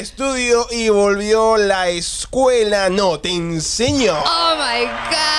estudio y volvió la escuela. No, te enseño. Oh my God.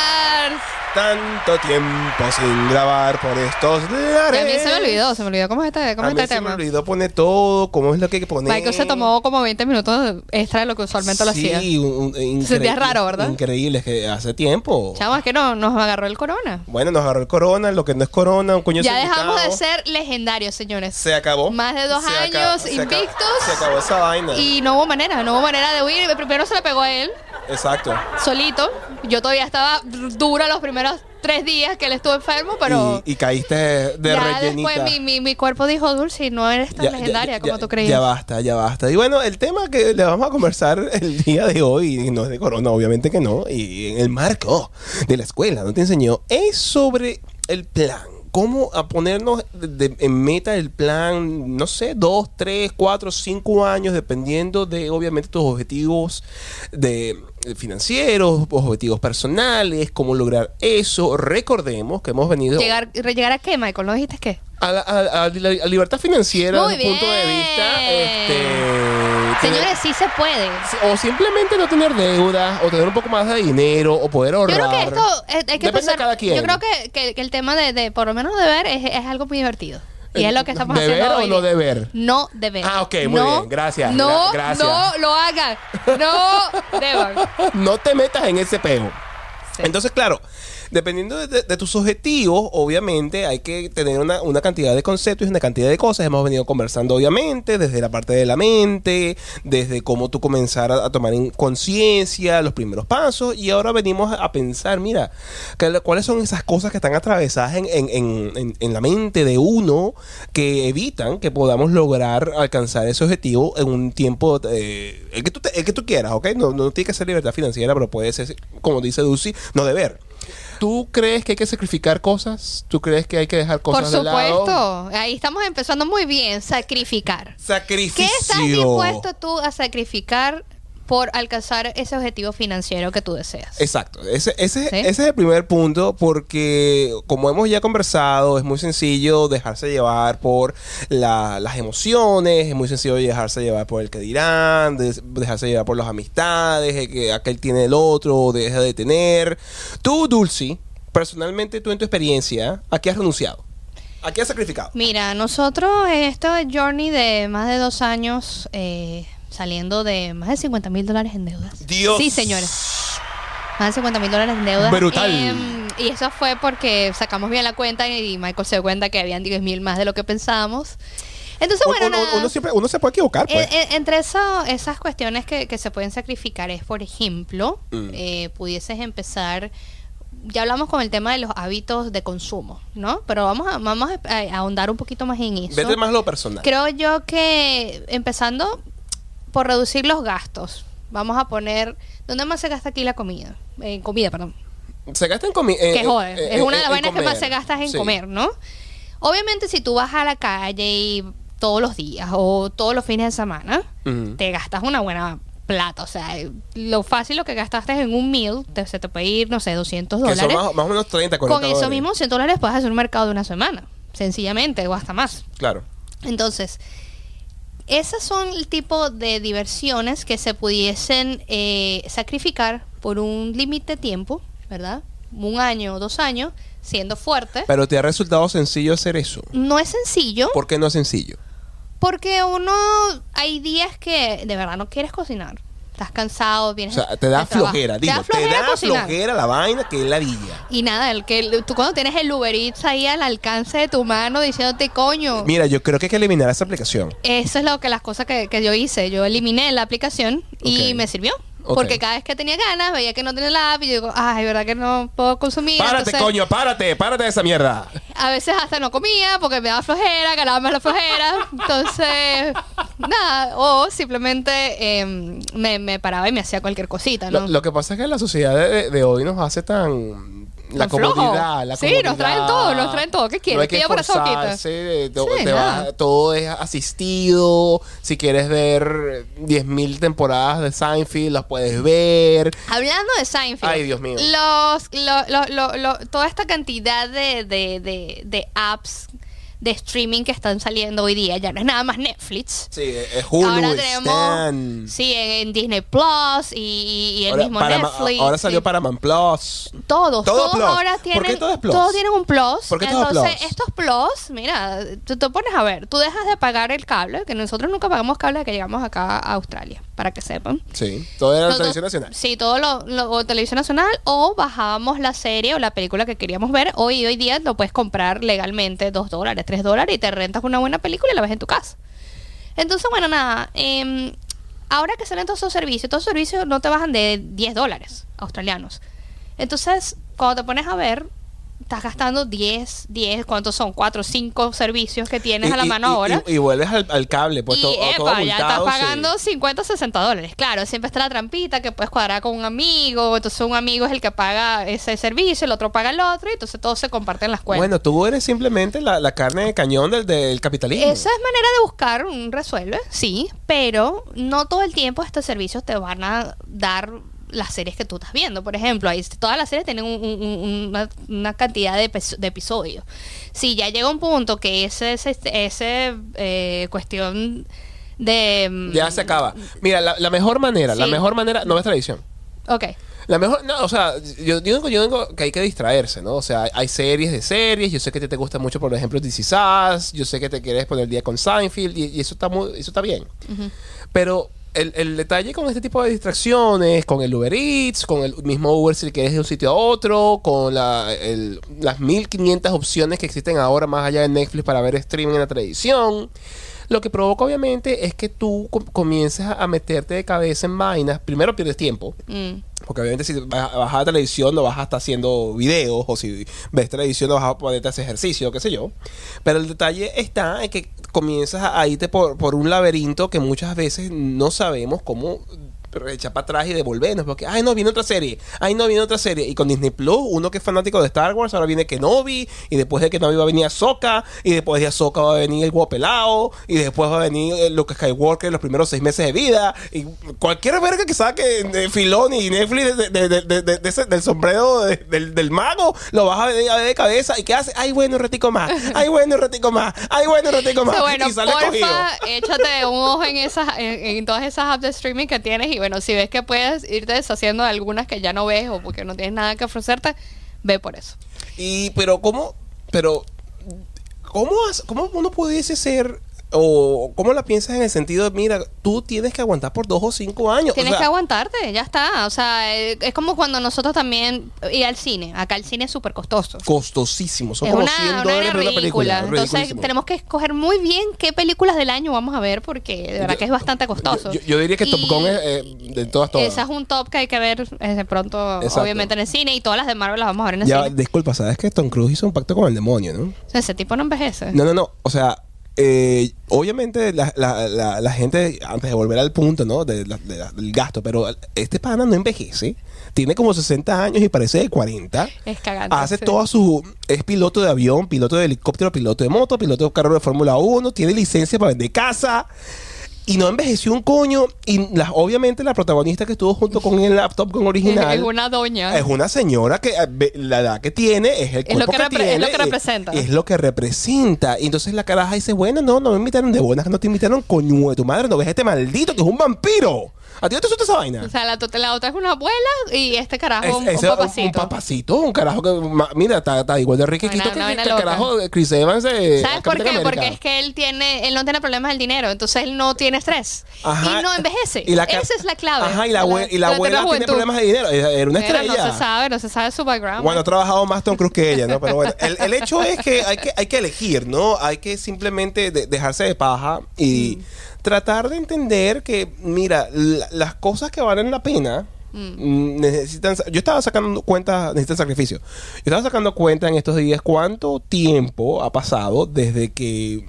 Tanto tiempo sin grabar por estos Y lares. a mí se me olvidó, se me olvidó cómo es este, cómo A es mí este se me tema. olvidó poner todo, cómo es lo que hay que poner. Michael se tomó como 20 minutos extra de lo que usualmente lo hacía. Sí, sentías raro, ¿verdad? Increíble, es que hace tiempo. Chamo, es que no, nos agarró el corona. Bueno, nos agarró el corona, lo que no es corona, un coño Ya dejamos de ser legendarios, señores. Se acabó. Más de dos Se años acabó- se acabó- invictos. Se acabó esa vaina. Y no hubo manera, no hubo manera de huir. Primero se le pegó a él, Exacto. solito. Yo todavía estaba dura los primeros tres días que él estuvo enfermo, pero y, y caíste de ya rellenita. después mi, mi, mi cuerpo dijo, Dulce, no eres tan Ya- legendaria ya- como tú creías. Ya basta, ya basta. Y bueno, el tema que le vamos a conversar el día de hoy, y no es de corona, obviamente que no, y en el marco de la escuela, no te enseñó, es sobre el plan. Cómo a ponernos de- de- en meta el plan, no sé, dos, tres, cuatro, cinco años, dependiendo de, obviamente, tus objetivos de de financieros, objetivos personales, cómo lograr eso. Recordemos que hemos venido Llegar, ¿Llegar a qué, Michael? ¿No dijiste qué? a la, a- a la- libertad financiera desde el punto de vista este, Señores, sí se puede. o simplemente no tener deuda o tener un poco más de dinero o poder Yo ahorrar creo que esto eh, hay que Depende empezar- de cada quien Yo creo que, que- que el tema de, de por lo menos deber es, es algo muy divertido. Y es lo que estamos ¿Deber haciendo o hoy no deber? No deber. Ah, ok, muy No, bien, gracias, No, gra- gracias. no lo hagan. No deban. no te metas en ese peo Sí. entonces claro dependiendo de, tus objetivos obviamente hay que tener una, una cantidad de conceptos y una cantidad de cosas. Hemos venido conversando obviamente desde la parte de la mente desde cómo tú comenzar a, tomar en conciencia los primeros pasos. Y ahora venimos a pensar mira cuáles son esas cosas que están atravesadas en, en- en- en- en la mente de uno que evitan que podamos lograr alcanzar ese objetivo en un tiempo eh, el, que tú te- el que tú quieras ¿ok? no, no tiene que ser libertad financiera pero puede ser como dice Dulce no deber ¿Tú crees que hay que sacrificar cosas? ¿Tú crees que hay que dejar Por cosas de lado? supuesto. Ahí estamos empezando muy bien. Sacrificar. Sacrificio. ¿Qué estás dispuesto tú a sacrificar por alcanzar ese objetivo financiero que tú deseas? Exacto, ese, ese, ¿Sí? ese es el primer punto porque como hemos ya conversado, es muy sencillo dejarse llevar por la- las emociones, es muy sencillo dejarse llevar por el que dirán, de- dejarse llevar por las amistades, que aquel tiene el otro, o deja de tener. Tú, Dulce, personalmente tú en tu experiencia, ¿a qué has renunciado? ¿A qué has sacrificado? Mira, nosotros en este journey de más de dos años, eh, saliendo de más de 50 mil dólares en deudas. Dios. Sí, señores. Más de 50 mil dólares en deudas. Brutal. Em, y eso fue porque sacamos bien la cuenta y Michael se dio cuenta que habían 10 mil más de lo que pensábamos. Entonces, bueno, uno, nada. uno siempre, uno se puede equivocar, pues. En- en- entre eso- esas cuestiones que, que se pueden sacrificar es, por ejemplo, Mm. eh, pudieses empezar, ya hablamos con el tema de los hábitos de consumo, ¿no? Pero vamos a, vamos a, a ahondar un poquito más en eso. Vete más lo personal. Creo yo que empezando por reducir los gastos, vamos a poner, ¿dónde más se gasta aquí la comida? En comida, perdón. Se gasta en comida. Que jode. es una de las vainas que más se gasta es en comer, ¿no? Obviamente, si tú vas a la calle y todos los días o todos los fines de semana, te gastas una buena plata. O sea, lo fácil lo que gastaste en un meal, te- se te puede ir, no sé, 200 Que dólares. son más, más o menos 30, 40 Con eso mismo, 100 dólares puedes hacer un mercado de una semana. Sencillamente, o hasta más. Claro. Entonces, esas son el tipo de diversiones que se pudiesen eh, sacrificar por un límite de tiempo, ¿verdad? Un año o dos años, siendo fuerte. Pero te ha resultado sencillo hacer eso. No es sencillo, ¿Por qué no es sencillo? porque uno, hay días que de verdad no quieres cocinar. Estás cansado, O vienes sea, te da flojera, Te digo, te flojera da cocinar. flojera la vaina que es la villa. Y nada, el que tú cuando tienes el Uber Eats ahí al alcance de tu mano diciéndote, coño, Mira, yo creo que hay que eliminar esa aplicación. Eso es lo que las cosas que, que yo hice. Yo eliminé la aplicación y me sirvió. Porque cada vez que tenía ganas, veía que no tenía la app y yo digo, ay, verdad que no puedo consumir. Párate, Entonces, coño, párate, párate de esa mierda. A veces hasta no comía porque me daba flojera, ganaba más la flojera. Entonces, nada. O simplemente eh, me, me paraba y me hacía cualquier cosita, ¿no? Lo, lo que pasa es que la sociedad de, de hoy nos hace tan... La comodidad, la Sí, comodidad. nos traen todo, nos traen todo. ¿Qué quieres? No hay que esforzarse, Sí, te todo es asistido. Si quieres ver 10.000 temporadas de Seinfeld, las puedes ver. Hablando de Seinfeld. Ay, Dios mío. Los, lo- lo- lo- lo- toda esta cantidad de, de, de, de apps de streaming que están saliendo hoy día. Ya no es nada más Netflix. Sí, es Hulu, ahora tenemos Stan. sí en, en Disney Plus y, y el Ahora, mismo Parama- Netflix. ahora salió. Paramount Plus. Todos, Todo todos Plus. ahora ¿Por tienen, qué todo es Plus? todos tienen un plus. ¿Por qué todo es Entonces, Plus? estos plus, mira, tú te pones a ver, tú dejas de pagar el cable, que nosotros nunca pagamos cable que llegamos acá a Australia, para que sepan. Sí, todo era la televisión nacional. Sí, todo lo, lo- o televisión nacional o bajábamos la serie o la película que queríamos ver. Hoy hoy día lo puedes comprar legalmente, 2 dólares, 3 dólares y te rentas una buena película y la ves en tu casa. Entonces, bueno, nada, em, ahora que salen todos esos servicios, todos esos servicios no te bajan de 10 dólares australianos. Entonces, cuando te pones a ver, estás gastando 10, 10, ¿cuántos son? 4, 5 servicios que tienes Y- a la mano y- ahora. Y, y vuelves al, al cable, pues y todo, todo epa, ya estás multado, sí. pagando 50, 60 dólares. Claro, siempre está la trampita que puedes cuadrar con un amigo. Entonces un amigo es el que paga ese servicio, el otro paga el otro. Y entonces todos se comparten las cuentas. Bueno, tú eres simplemente la, la carne de cañón del, del capitalismo. Esa es manera de buscar un resuelve, sí, pero no todo el tiempo estos servicios te van a dar las series que tú estás viendo. Por ejemplo, ahí todas las series tienen un- un- un- una, una cantidad de, epi- de episodios. Si ya llega un punto que ese, ese, ese eh, cuestión de... mm, Ya se acaba. Mira, la, la mejor manera, la mejor manera, no ves televisión. Ok. La mejor, no, o sea, yo, yo, digo, yo digo que hay que distraerse, ¿no? O sea, hay series de series, yo sé que te, te gusta mucho, por ejemplo, This Is Us, yo sé que te quieres poner el día con Seinfeld, y, y eso está muy, eso está bien. Pero el, el detalle con este tipo de distracciones, con el Uber Eats, con el mismo Uber si quieres de un sitio a otro, con la, el- las 1500 opciones que existen ahora más allá de Netflix para ver streaming en la televisión, lo que provoca obviamente es que tú com- comiences a, a meterte de cabeza en vainas. Primero pierdes tiempo. Mm. Porque obviamente si vas, vas a la televisión no vas a estar haciendo videos o si ves televisión no vas a poder hacer ejercicio, qué sé yo. Pero el detalle está en que comienzas a, a irte por, por un laberinto que muchas veces no sabemos cómo echar para atrás y devolvernos. Porque, ay, no, viene otra serie. Ay, no, viene otra serie. Y con Disney Plus, uno que es fanático de Star Wars, ahora viene Kenobi. Y después de Kenobi va a venir Ahsoka. Y después de Ahsoka va a venir el guapelao. Y después va a venir eh, Luke Skywalker los primeros seis meses de vida. Y cualquier verga que saque de Filón y Netflix de, de- de- de- de- de ese- del sombrero de- del, del mago, lo vas a ver de cabeza. ¿Y qué hace? Ay, bueno, un ratico más. Ay, bueno, un ratico más. Ay, bueno, un ratico más. So, bueno, y sale cogido. porfa, échate un ojo en esas, en, en todas esas apps de streaming que tienes y bueno, si ves que puedes irte deshaciendo de algunas que ya no ves o porque no tienes nada que ofrecerte, ve por eso. Y, pero, ¿cómo? Pero, ¿cómo, has- cómo uno pudiese ser, o cómo la piensas en el sentido de, mira, tú tienes que aguantar por dos o cinco años? O Tienes sea, que aguantarte, ya está. O sea, eh, es como cuando nosotros también ir al cine. Acá el cine es súper costoso. Costosísimo, son es como una, 100 una dólares por una ridícula. película. Entonces tenemos que escoger muy bien qué películas del año vamos a ver porque de verdad Yo- que es bastante costoso. Yo, yo diría que Top Gun es eh, de todas, todas. Esa es un top que hay que ver eh, de pronto, Exacto. obviamente en el cine y todas las de Marvel las vamos a ver en el Ya, cine. disculpa, ¿sabes que Tom Cruise hizo un pacto con el demonio, no? Ese tipo no envejece. No, no, no. O sea, eh, obviamente la, la, la, la gente, antes de volver al punto, ¿no? De la- de del gasto, pero este pana no envejece. Tiene como 60 años y parece de 40. Es cagante. Hace sí. todo su... Es piloto de avión, piloto de helicóptero, piloto de moto, piloto de carro de Fórmula 1, tiene licencia para vender casa. Y no envejeció un coño. Y la- obviamente la protagonista que estuvo junto con el laptop con original... Es una doña. Es una señora que eh, la edad que tiene es el Es lo que que, tiene. es lo que representa. Es lo que representa. Y entonces la caraja dice, bueno, no, no me invitaron de buenas, no te invitaron coño de tu madre, no ves este maldito que es un vampiro. ¿A ti no te asusta esa vaina? O sea, la, tot- la otra es una abuela y este carajo Es- un, papacito. un papacito, un carajo que, ma- mira, está, está igual de Una- que, una que- vaina que el loca. carajo de Chris Evans ¿Sabes por Capitán qué? Porque es que él tiene, él no tiene problemas del dinero, entonces él no tiene estrés Ajá. y no envejece. Y la ca- Esa es la clave. Ajá, y la, abue- y la abuela tiene problemas de dinero. Era era una estrella. no se sabe, no se sabe su background. Bueno, ha trabajado más Tom Cruise que ella, ¿no? Pero bueno, el, el hecho es que hay, que hay que elegir, ¿no? Hay que simplemente de- dejarse de paja y tratar de entender que, mira, la- las cosas que valen la pena mm, necesitan... sa- Yo estaba sacando cuentas, necesitan sacrificio. Yo estaba sacando cuenta en estos días cuánto tiempo ha pasado desde que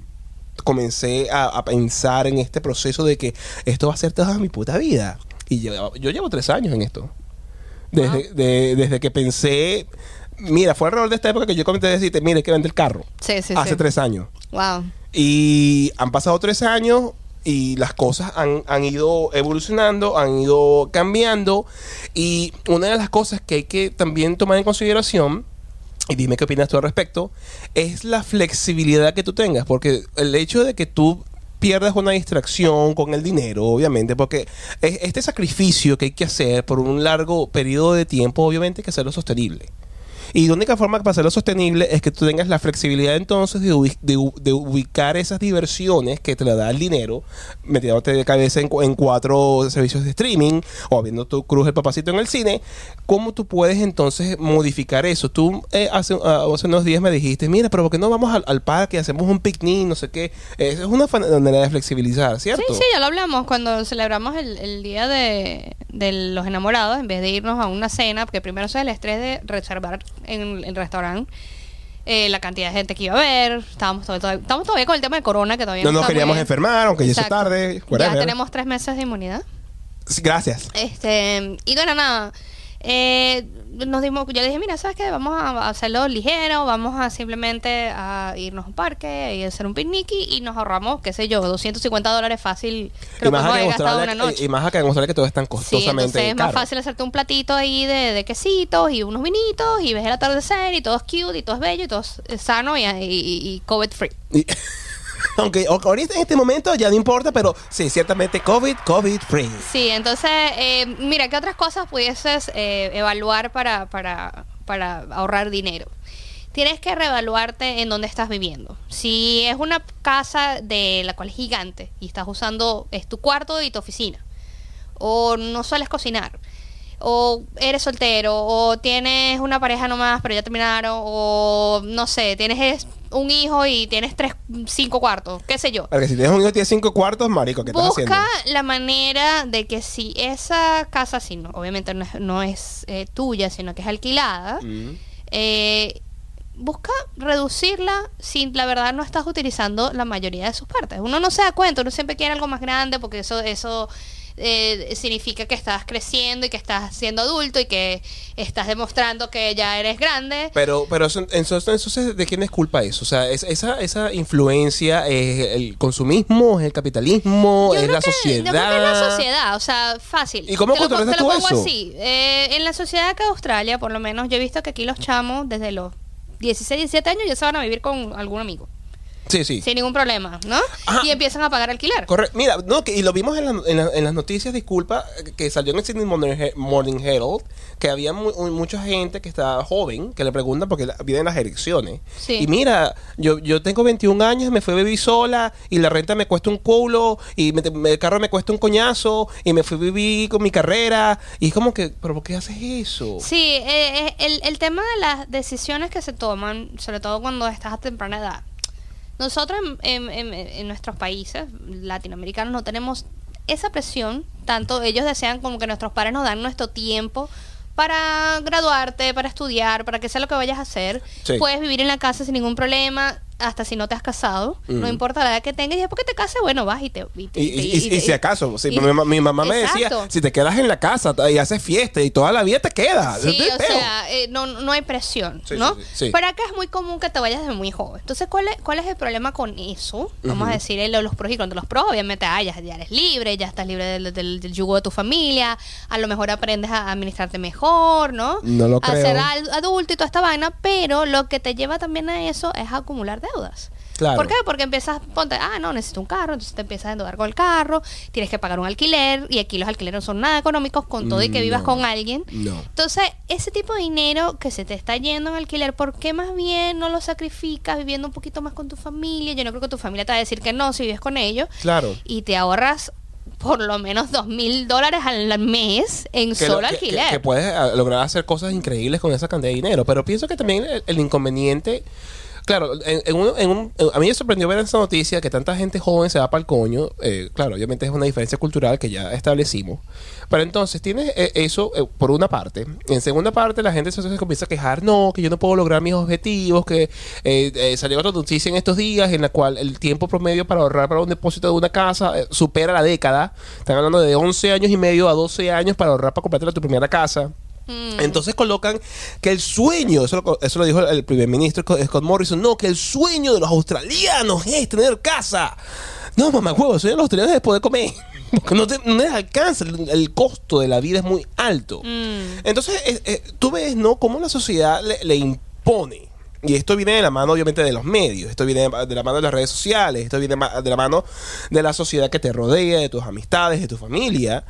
comencé a, a pensar en este proceso de que esto va a ser toda mi puta vida. Y yo, yo llevo tres años en esto. Desde, de- desde que pensé, mira, fue alrededor de esta época que yo comenté a decirte, mira, hay que vender el carro. Sí, sí, Hace sí. tres años. Wow. Y han pasado tres años y las cosas han, han ido evolucionando, han ido cambiando. Y una de las cosas que hay que también tomar en consideración y dime qué opinas tú al respecto, es la flexibilidad que tú tengas, porque el hecho de que tú pierdas una distracción con el dinero, obviamente, porque es- este sacrificio que hay que hacer por un largo periodo de tiempo, obviamente hay que hacerlo sostenible. Y la única forma para hacerlo sostenible es que tú tengas la flexibilidad entonces de, ubi- de de ubicar esas diversiones que te la da el dinero, metiéndote de cabeza en, en cuatro servicios de streaming o viendo tu cruz el papacito en el cine. ¿Cómo tú puedes entonces modificar eso? Tú eh, hace, ah, hace unos días me dijiste, mira, pero ¿por qué no vamos al, al parque, hacemos un picnic, no sé qué? Esa es una manera de flexibilizar, ¿cierto? Sí, sí, ya lo hablamos cuando celebramos el, el día de, de los enamorados, en vez de irnos a una cena, porque primero es el estrés de reservar en el restaurante. eh, la cantidad de gente que iba a ver, estábamos todavía, estamos todavía con el tema de corona que todavía No no, nos queríamos enfermar, aunque ya es tarde. Ya tenemos tres meses de inmunidad. Sí, Gracias. Este, y bueno, nada. Eh, nos dimos, yo le dije, mira, ¿sabes qué? Vamos a hacerlo ligero, vamos a simplemente a irnos a un parque y hacer un picnic y, nos ahorramos, qué sé yo, 250 dólares fácil. Creo y, que más hemos acá gastado una noche. y más acá en Australia que todo es tan Sí, costosamente entonces es más fácil hacerte un platito ahí de, de quesitos y unos vinitos y ves el atardecer y todo es cute y todo es bello y todo es es sano y, y, y COVID free. Aunque ahorita en este momento ya no importa, pero sí, ciertamente COVID, COVID free. Sí, entonces, eh, mira, ¿qué otras cosas pudieses eh, evaluar para, para, para ahorrar dinero? Tienes que reevaluarte en dónde estás viviendo. Si es una casa de la cual es gigante y estás usando, es tu cuarto y tu oficina, o no sueles cocinar, o eres soltero, o tienes una pareja nomás pero ya terminaron, o no sé, tienes es- un hijo y tienes tres, cinco cuartos, qué sé yo. Porque si tienes un hijo que tiene cinco cuartos, marico, ¿qué estás haciendo? Busca la manera de que si esa casa, si no, obviamente no es, no es, eh, tuya, sino que es alquilada, Mm. eh, busca reducirla si la verdad no estás utilizando la mayoría de sus partes. Uno no se da cuenta, uno siempre quiere algo más grande porque eso, eso eh, significa que estás creciendo y que estás siendo adulto y que estás demostrando que ya eres grande. Pero, pero eso- entonces, entonces, ¿de quién es culpa eso? O sea, es- esa, esa influencia es el consumismo, es el capitalismo, Yo es creo la que- sociedad. Yo creo que es la sociedad, o sea, fácil. ¿Y cómo Te lo, te lo pongo eso? así. Eh, en la sociedad acá de Australia, por lo menos, yo he visto que aquí los chamos, desde los 16, 17 años, ya se van a vivir con algún amigo. Sí, sí. Sin ningún problema, ¿no? Ajá. Y empiezan a pagar alquiler. Correcto. Mira, no, que, y lo vimos en, la- en la- en las noticias, disculpa, que salió en el Sydney Morning, Morning Herald, que había mu- mucha gente que estaba joven, que le preguntan porque la- vienen las elecciones. Sí. Y mira, yo, yo tengo 21 años, me fui a vivir sola, y la renta me cuesta un culo, y me- me- el carro me cuesta un coñazo, y me fui a vivir con mi carrera. Y es como que, ¿pero por qué haces eso? Sí, eh, eh, el, el tema de las decisiones que se toman, sobre todo cuando estás a temprana edad. Nosotros en, en- en- en nuestros países latinoamericanos no tenemos esa presión, tanto ellos desean como que nuestros padres nos dan nuestro tiempo para graduarte, para estudiar, para que sea lo que vayas a hacer. Sí. Puedes vivir en la casa sin ningún problema, hasta si no te has casado, no importa la edad que tengas, y después que te cases, bueno, vas y te... Y, te- Y, si acaso, y- mi, ma- mi mamá me decía, si te quedas en la casa y haces fiesta y toda la vida te quedas. Sí, te o peo. sea, eh, no, no hay presión, Sí, ¿no? sí. Pero acá es muy común que te vayas desde muy joven. Entonces, ¿cuál es, cuál es el problema con eso? Vamos a Ujú. decir eh, lo- los pros y contras. Los pros, obviamente, ah, ya, ya eres libre, ya estás libre del, del- del yugo de tu familia, a lo mejor aprendes a administrarte mejor, ¿no? No lo A creo. ser al- adulto y toda esta vaina, pero lo que te lleva también a eso es a acumular deudas. Claro. ¿Por qué? Porque empiezas, ponte, ah, no, necesito un carro, entonces te empiezas a endeudar con el carro, tienes que pagar un alquiler, y aquí los alquileres no son nada económicos con todo y que vivas No. con alguien. No. Entonces, ese tipo de dinero que se te está yendo en alquiler, ¿por qué más bien no lo sacrificas viviendo un poquito más con tu familia? Yo no creo que tu familia te va a decir que no si vives con ellos. Claro. Y te ahorras por lo menos dos mil dólares al mes en que lo- solo que- alquiler. Que, que puedes ah, lograr hacer cosas increíbles con esa cantidad de dinero. Pero pienso que también el, el inconveniente. Claro, en, en en un- a mí me sorprendió ver esa noticia que tanta gente joven se va para el coño. Eh, claro, obviamente es una diferencia cultural que ya establecimos. Pero entonces tienes eh, eso eh, por una parte. En segunda parte, la gente se, comienza a quejar: no, que yo no puedo lograr mis objetivos. Que eh, eh, salió otra noticia en estos días en la cual el tiempo promedio para ahorrar para un depósito de una casa supera la década. Están hablando de 11 años y medio a 12 años para ahorrar para comprarte tu primera casa. Mm. Entonces colocan que el sueño, eso lo, eso lo dijo el primer ministro Scott Morrison, no, que el sueño de los australianos es tener casa. No, mamá, huevo, el sueño de los australianos es poder comer. Porque no, te, no les alcanza, el, el costo de la vida es muy alto. Mm. Entonces, eh, eh, tú ves, ¿no? Cómo la sociedad le, le impone. Y esto viene de la mano, obviamente, de los medios. Esto viene de la mano de las redes sociales. Esto viene de la mano de la sociedad que te rodea, de tus amistades, de tu familia.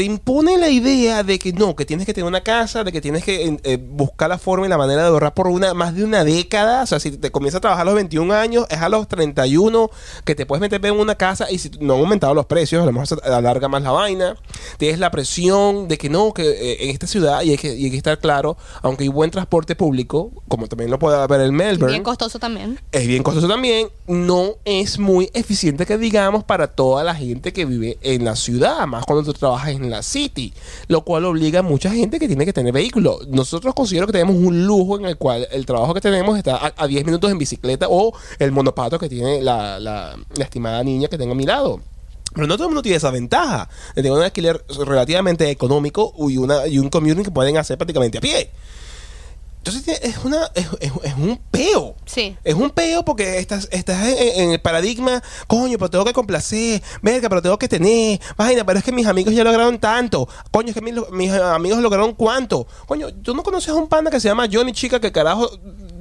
Te impone la idea de que no, que tienes que tener una casa, de que tienes que eh, buscar la forma y la manera de ahorrar por una más de una década. O sea, si te comienzas a trabajar a los 21 años, es a los 31 que te puedes meter en una casa y si no han aumentado los precios, a lo mejor se alarga más la vaina. Tienes la presión de que no, que eh, en esta ciudad, y hay, que, y hay que estar claro, aunque hay buen transporte público, como también lo puede haber en Melbourne, Bien costoso también. es bien costoso también, no es muy eficiente que digamos para toda la gente que vive en la ciudad, más cuando tú trabajas en la city, lo cual obliga a mucha gente que tiene que tener vehículo. Nosotros considero que tenemos un lujo en el cual el trabajo que tenemos está a, a 10 minutos en bicicleta o el monopato que tiene la estimada niña que tengo a mi lado. Pero no todo el mundo tiene esa ventaja de tener un alquiler relativamente económico y, una, y un commuting que pueden hacer prácticamente a pie. Entonces es, una, es, es- es un peo. Sí. Es un peo porque estás, estás en, en el paradigma, coño, pero tengo que complacer, verga, pero tengo que tener, vaina, pero es que mis amigos ya lograron tanto, coño, es que mis, mis amigos lograron cuánto. Coño, tú no conoces a un panda que se llama Johnny Chica que carajo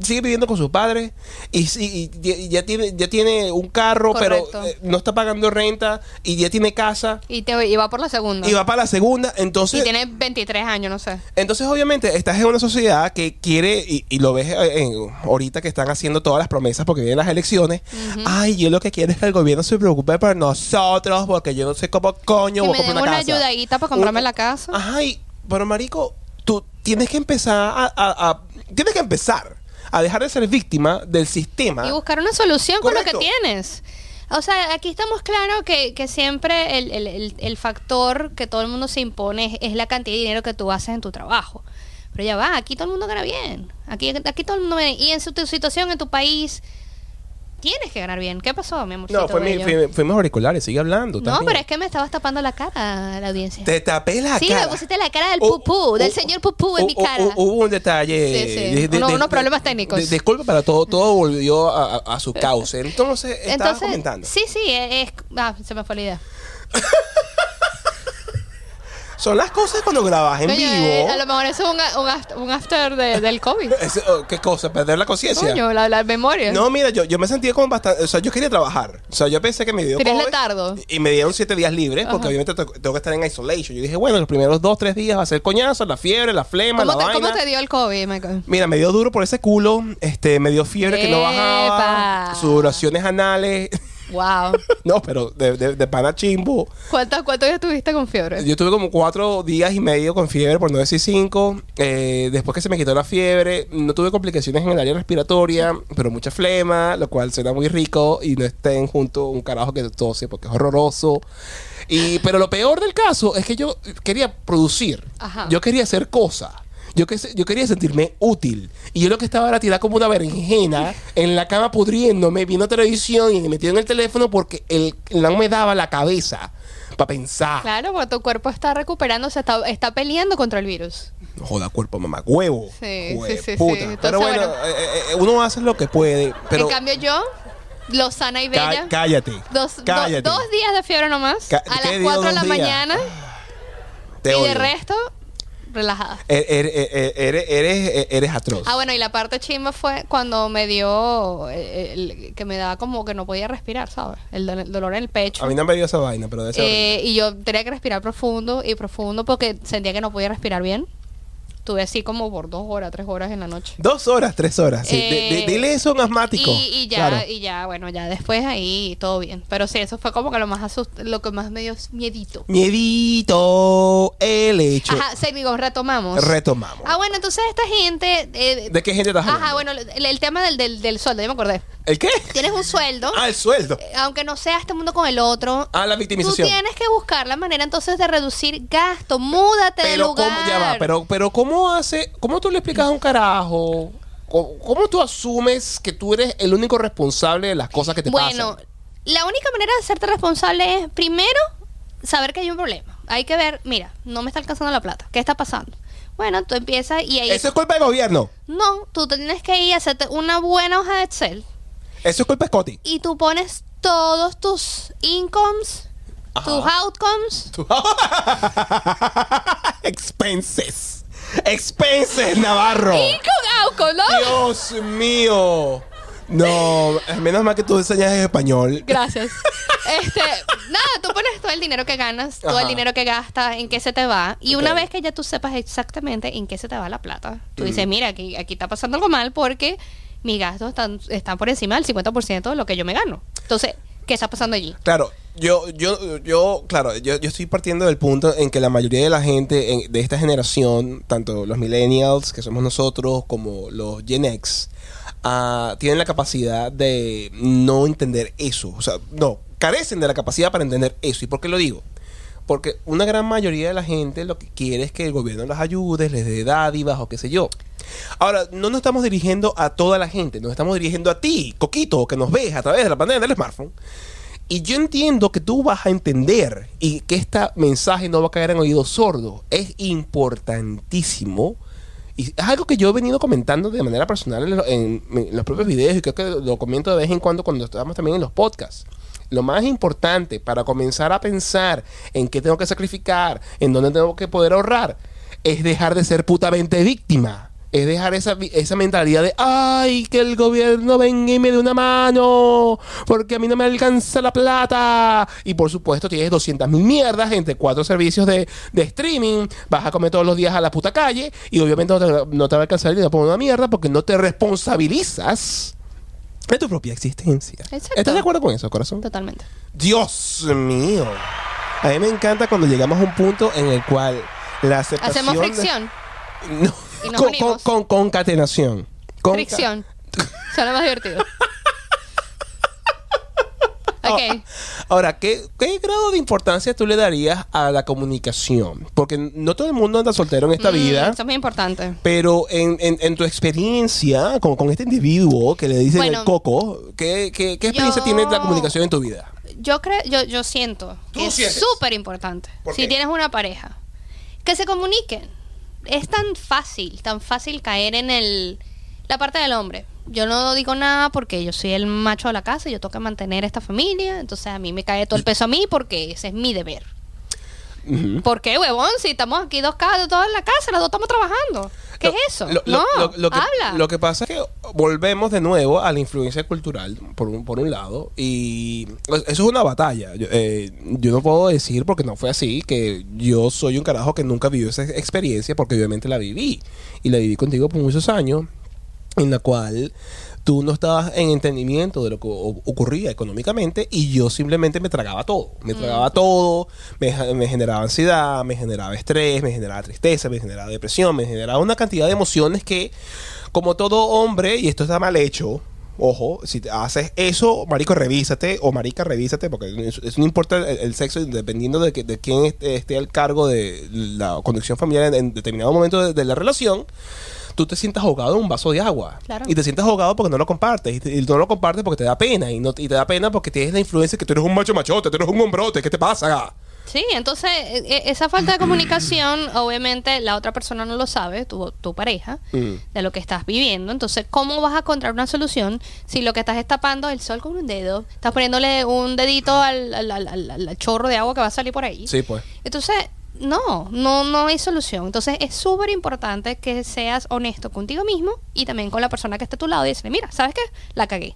sigue viviendo con sus padres y, y ya- y ya, tiene, ya tiene un carro, Correcto. pero eh, no está pagando renta y ya tiene casa Y, te, y va por la segunda. y va para la segunda, entonces... Y tiene 23 años, no sé. Entonces, obviamente, estás en una sociedad que quiere, y, y lo ves eh, en- ahorita que están haciendo todas las promesas porque vienen las elecciones. Ay, yo lo que quiero es que el gobierno se preocupe por nosotros, porque yo no sé cómo coño Que voy a comprar una una casa. ayudadita para comprarme Un- la casa. Ajá, y- pero marico, tú tienes que empezar a, a- a- Tienes que empezar a dejar de ser víctima del sistema. Y buscar una solución con lo que tienes. O sea, aquí estamos claros que, que siempre el, el- el- el factor que todo el mundo se impone es, es la cantidad de dinero que tú haces en tu trabajo. Pero ya va, aquí todo el mundo gana bien. Aquí, aquí todo el mundo gana bien. Y en su, tu situación, en tu país, tienes que ganar bien. ¿Qué pasó, mi amorcito? no, fue mi, fue- fuimos auriculares, sigue hablando. No, también. pero es que me estabas tapando la cara a la audiencia. Te tapé la Sí, cara. me pusiste la cara del Oh, pupú, oh, del oh, señor pupú en oh, mi oh, cara. oh, Hubo un detalle. Sí, sí. Uno- unos problemas técnicos. de- disculpa, pero todo, todo volvió a, a- a su cauce. Entonces, estaba Entonces, comentando. sí, sí, es, ah, se me fue la idea. Son las cosas cuando grabas en Coño, vivo. eh, a lo mejor eso es un, a- un after, un after de- del COVID. Es- oh, ¿Qué cosa? ¿Perder la conciencia? Coño, la, la memoria. No, mira, yo, yo me sentía como bastante. O sea, yo quería trabajar. O sea, yo pensé que me dio. Tenías COVID letardo. Y me dieron siete días libres porque Ajá. obviamente te- tengo que estar en isolation. Yo dije, bueno, los primeros dos, tres días va a ser coñazo, la fiebre, la flema, ¿Cómo la te, vaina. cómo te dio el COVID, Michael? Mira, me dio duro por ese culo, este, me dio fiebre que no bajaba, Epa. sudoraciones anales. Wow. no, pero de, de, de pana chimbo. ¿Cuántos, ¿Cuántos días tuviste con fiebre? Yo tuve como cuatro días y medio con fiebre, por no decir cinco. Eh, después que se me quitó la fiebre, no tuve complicaciones en el área respiratoria, pero mucha flema, lo cual suena muy rico y no estén junto un carajo que tose porque es horroroso. Y, pero lo peor del caso es que yo quería producir, Ajá. yo quería hacer cosas. Yo, que, yo quería sentirme útil. Y yo lo que estaba era tirada como una berenjena en la cama pudriéndome, viendo televisión y metido en el teléfono porque el, no me daba la cabeza para pensar. Claro, porque tu cuerpo está recuperándose, está, está peleando contra el virus. Joda, cuerpo, mamá, huevo. Sí, Jue- sí, sí, puta. sí. Entonces, pero bueno, bueno. eh, eh, uno hace lo que puede. Pero en cambio yo, lo sana y bella, cállate. dos, do- cállate. dos días de fiebre nomás, a ¿qué las día, 4 de la días? mañana, Te y odio. de resto, relajada. Er- er- er- Eres, eres, eres atroz. Ah, bueno, y la parte chimba fue cuando me dio, eh, el- que me daba como que no podía respirar, ¿sabes? El, do- el dolor en el pecho. A mí no me dio esa vaina, pero de esa. Eh, y yo tenía que respirar profundo y profundo porque sentía que no podía respirar bien. Estuve así como por dos horas, tres horas en la noche. Dos horas, tres horas. Sí, Eh, dile eso a un asmático. Y, y ya, Claro. y ya, bueno, ya después ahí todo bien. Pero sí, eso fue como que lo más asust lo que más me dio miedito. Miedito, el hecho. Ajá, Sénigo, retomamos. Retomamos. Ah, bueno, entonces esta gente... eh, ¿De qué gente estás hablando? Ajá, bueno, el, el tema del, del, del sueldo, ya me acordé. ¿El qué? Tienes un sueldo, Ah, el sueldo. eh, aunque no sea este mundo con el otro. Ah, la Tú victimización. tienes que buscar la manera entonces de reducir gasto. Múdate de lugar. cómo, ya va, pero, pero ¿cómo hace, cómo tú le explicas a un carajo? ¿Cómo, cómo tú asumes que tú eres el único responsable de las cosas que te Bueno, pasan? la única manera de hacerte responsable es primero saber que hay un problema. Hay que ver, mira, no me está alcanzando la plata. ¿Qué está pasando? Bueno, tú empiezas y ahí... Eso es culpa del gobierno. No, tú tienes que ir a hacerte una buena hoja de Excel Eso es culpa de Scotty. y tú pones todos tus incomes, Ajá. tus outcomes. Expenses. Expenses, Navarro. Income, loco, ¿no? Dios mío. No, menos mal que tú enseñas en español. Gracias. Este, nada, tú pones todo el dinero que ganas, todo Ajá. el dinero que gastas, en qué se te va. Y una vez que ya tú sepas exactamente en qué se te va la plata, tú dices, mira, aquí, aquí está pasando algo mal porque mis gastos están, están por encima del 50% de lo que yo me gano. Entonces, ¿qué está pasando allí? Claro, yo, yo, yo, claro, yo, yo estoy partiendo del punto en que la mayoría de la gente en- de esta generación, tanto los millennials, que somos nosotros, como los Gen X, ah, tienen la capacidad de no entender eso. O sea, no, carecen de la capacidad para entender eso. ¿Y por qué lo digo? Porque una gran mayoría de la gente lo que quiere es que el gobierno las ayude, les dé dádivas o qué sé yo. Ahora, no nos estamos dirigiendo a toda la gente, nos estamos dirigiendo a ti, Coquito, que nos ves a través de la pantalla del smartphone. Y yo entiendo que tú vas a entender y que este mensaje no va a caer en oídos sordos. Es importantísimo. Y es algo que yo he venido comentando de manera personal en, en- en los propios videos y creo que lo comento de vez en cuando cuando estamos también en los podcasts. Lo más importante para comenzar a pensar en qué tengo que sacrificar, en dónde tengo que poder ahorrar, es dejar de ser putamente víctima. Es dejar esa, esa mentalidad de, ay, que el gobierno venga y me dé una mano, porque a mí no me alcanza la plata. Y por supuesto tienes 200 mil mierdas entre cuatro servicios de, de streaming, vas a comer todos los días a la puta calle y obviamente no te, no te va a alcanzar el dinero por una mierda porque no te responsabilizas de tu propia existencia. Exacto. ¿Estás de acuerdo con eso, corazón? Totalmente. Dios mío. A mí me encanta cuando llegamos a un punto en el cual la aceptación... Hacemos de- fricción. No, Y nos con, unimos. con- con concatenación. Conca- Fricción. Suena más divertido. Ahora, ¿qué, ¿qué grado de importancia tú le darías a la comunicación? Porque no todo el mundo anda soltero en esta Mm, vida. Eso es muy importante. Pero en, en- en tu experiencia con, con este individuo que le dicen Bueno, el coco, ¿qué, qué, qué experiencia yo- tiene la comunicación en tu vida? Yo creo, yo, yo siento ¿Tú que es súper importante. ¿Por Si tienes una pareja, que se comuniquen. Es tan fácil, tan fácil caer en el la parte del hombre. Yo no digo nada porque yo soy el macho de la casa y yo que mantener esta familia. Entonces a mí me cae todo el peso a mí porque ese es mi deber. Ujú. ¿Por qué, huevón? Si estamos aquí dos casas, todos en la casa, los dos estamos trabajando. ¿Qué Lo- es eso? lo- no, lo- lo que, habla. Lo que pasa es que volvemos de nuevo a la influencia cultural, por un, por un lado, y eso es una batalla. Yo, eh, yo no puedo decir, porque no fue así, que yo soy un carajo que nunca vivió esa experiencia, porque obviamente la viví. Y la viví contigo por muchos años, en la cual tú no estabas en entendimiento de lo que ocurría económicamente y yo simplemente me tragaba todo. Me tragaba todo, me, me generaba ansiedad, me generaba estrés, me generaba tristeza, me generaba depresión, me generaba una cantidad de emociones que, como todo hombre, y esto está mal hecho, ojo, si te haces eso, marico, revísate, o marica, revísate, porque eso, eso no importa el, el sexo, dependiendo de, que, de quién esté, esté al cargo de la conducción familiar en, en determinado momento de- de la relación tú te sientas ahogado en un vaso de agua. Claro. Y te sientas ahogado porque no lo compartes. Y, te- y no lo compartes porque te da pena. Y, no, y te da pena porque tienes la influencia que tú eres un macho machote, tú eres un hombrote. ¿Qué te pasa? Sí, entonces e- e- esa falta de comunicación, obviamente la otra persona no lo sabe, tu, tu pareja, Mm. de lo que estás viviendo. Entonces, ¿cómo vas a encontrar una solución si lo que estás es tapando el sol con un dedo? Estás poniéndole un dedito al, al- al- al- al chorro de agua que va a salir por ahí. Sí, pues. Entonces, no, no, no hay solución. Entonces, es súper importante que seas honesto contigo mismo y también con la persona que está a tu lado y decirle, mira, ¿sabes qué? La cagué.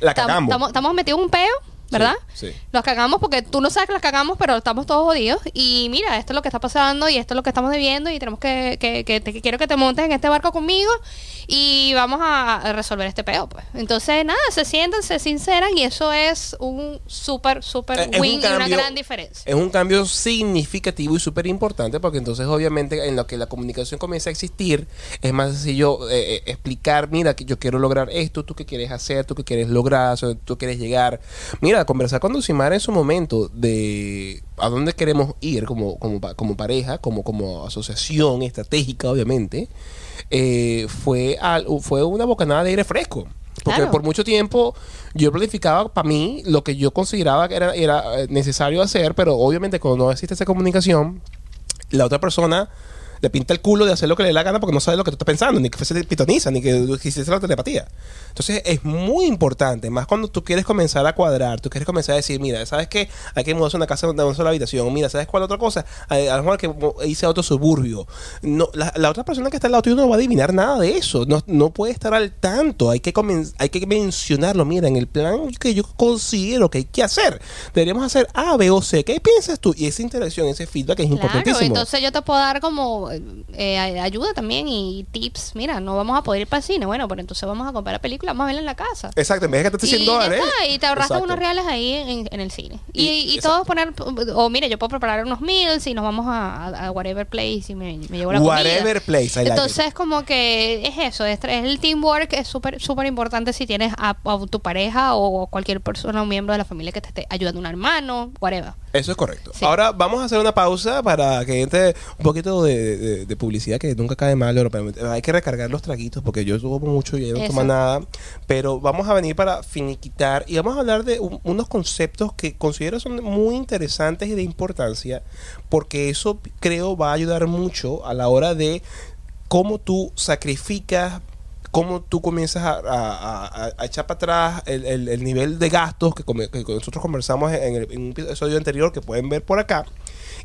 La cagamos. Estamos metidos en un peo, ¿verdad? Sí, sí. Los cagamos porque tú no sabes que las cagamos, pero estamos todos jodidos. Y mira, esto es lo que está pasando y esto es lo que estamos debiendo y tenemos que, que, que, te- que quiero que te montes en este barco conmigo y vamos a, resolver este peo, pues. Entonces, nada, se sientan, se sinceran y eso es un súper, súper Eh, un win y una gran diferencia. Es un cambio significativo y súper importante porque entonces obviamente en lo que la comunicación comienza a existir es más sencillo eh, eh, explicar, mira, que yo quiero lograr esto, tú qué quieres hacer, tú qué quieres lograr, tú quieres llegar. Mira, conversar con Dulcimar en su momento de a dónde queremos ir como, como, como pareja, como, como asociación estratégica, obviamente, eh, fue, al- fue una bocanada de aire fresco. Porque Claro. por mucho tiempo yo planificaba para mí lo que yo consideraba que era, era eh, necesario hacer, pero obviamente cuando no existe esa comunicación, la otra persona le pinta el culo de hacer lo que le dé la gana porque no sabe lo que tú estás pensando, ni que se pitoniza, ni que quisiese la telepatía. Entonces es muy importante, más cuando tú quieres comenzar a cuadrar, tú quieres comenzar a decir, mira, ¿sabes qué? Hay que mudarse a una casa de una sola habitación. Mira, ¿sabes cuál otra cosa? A, a lo mejor que hice a otro suburbio. No, la, la otra persona que está al lado tuyo no va a adivinar nada de eso. No, no puede estar al tanto. Hay que, hay que mencionarlo. Mira, en el plan que yo considero que hay que hacer, deberíamos hacer A, B o C. ¿Qué piensas tú? Y esa interacción, ese feedback es Claro, importantísimo. entonces yo te puedo dar como eh, ayuda también y tips. Mira, no vamos a poder ir para el cine. Bueno, pero entonces vamos a comprar películas, vamos a verla en la casa. Exacto, en vez de que te Y, esté 100 ya dólares. y te ahorraste Exacto. unos reales ahí en, en el cine. Y, Y- todos poner, o mire, yo puedo preparar unos meals y nos vamos a, a- a whatever place y me, me llevo la Whatever comida. place, I like Entonces, como que es eso, es, es el teamwork, es súper súper importante si tienes a, a tu pareja o cualquier persona o miembro de la familia que te esté ayudando, un hermano, whatever. Eso es correcto. Sí. Ahora vamos a hacer una pausa para que entre un poquito de, de- de publicidad que nunca cae mal. Hay que recargar los traguitos porque yo subo mucho y ya no Eso. tomo nada. Pero vamos a venir para finiquitar y vamos a hablar de un- unos conceptos que considero son muy interesantes y de importancia porque eso creo va a ayudar mucho a la hora de cómo tú sacrificas cómo tú comienzas a, a- a- a echar para atrás el, el- el nivel de gastos que, nosotros conversamos en, en un episodio anterior que pueden ver por acá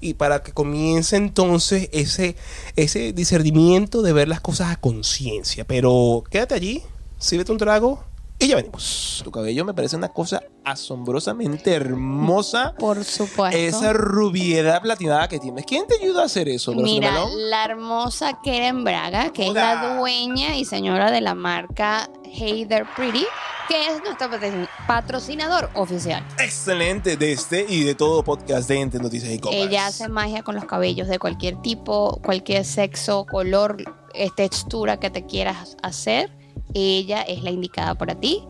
y para que comience entonces ese, ese discernimiento de ver las cosas a conciencia. Pero quédate allí, sírvete un trago y ya venimos. Tu cabello me parece una cosa asombrosamente hermosa. Por supuesto. Esa rubiedad platinada que tienes. ¿Quién te ayuda a hacer eso? Mira, la hermosa Keren Braga, que es la dueña y señora de la marca Hey There Pretty, que es nuestro patro- patrocinador oficial. Excelente de este y de todo podcast de Ente Noticias y Copas. Ella hace magia con los cabellos de cualquier tipo, cualquier sexo, color, eh, textura que te quieras hacer. Ella es la indicada para ti.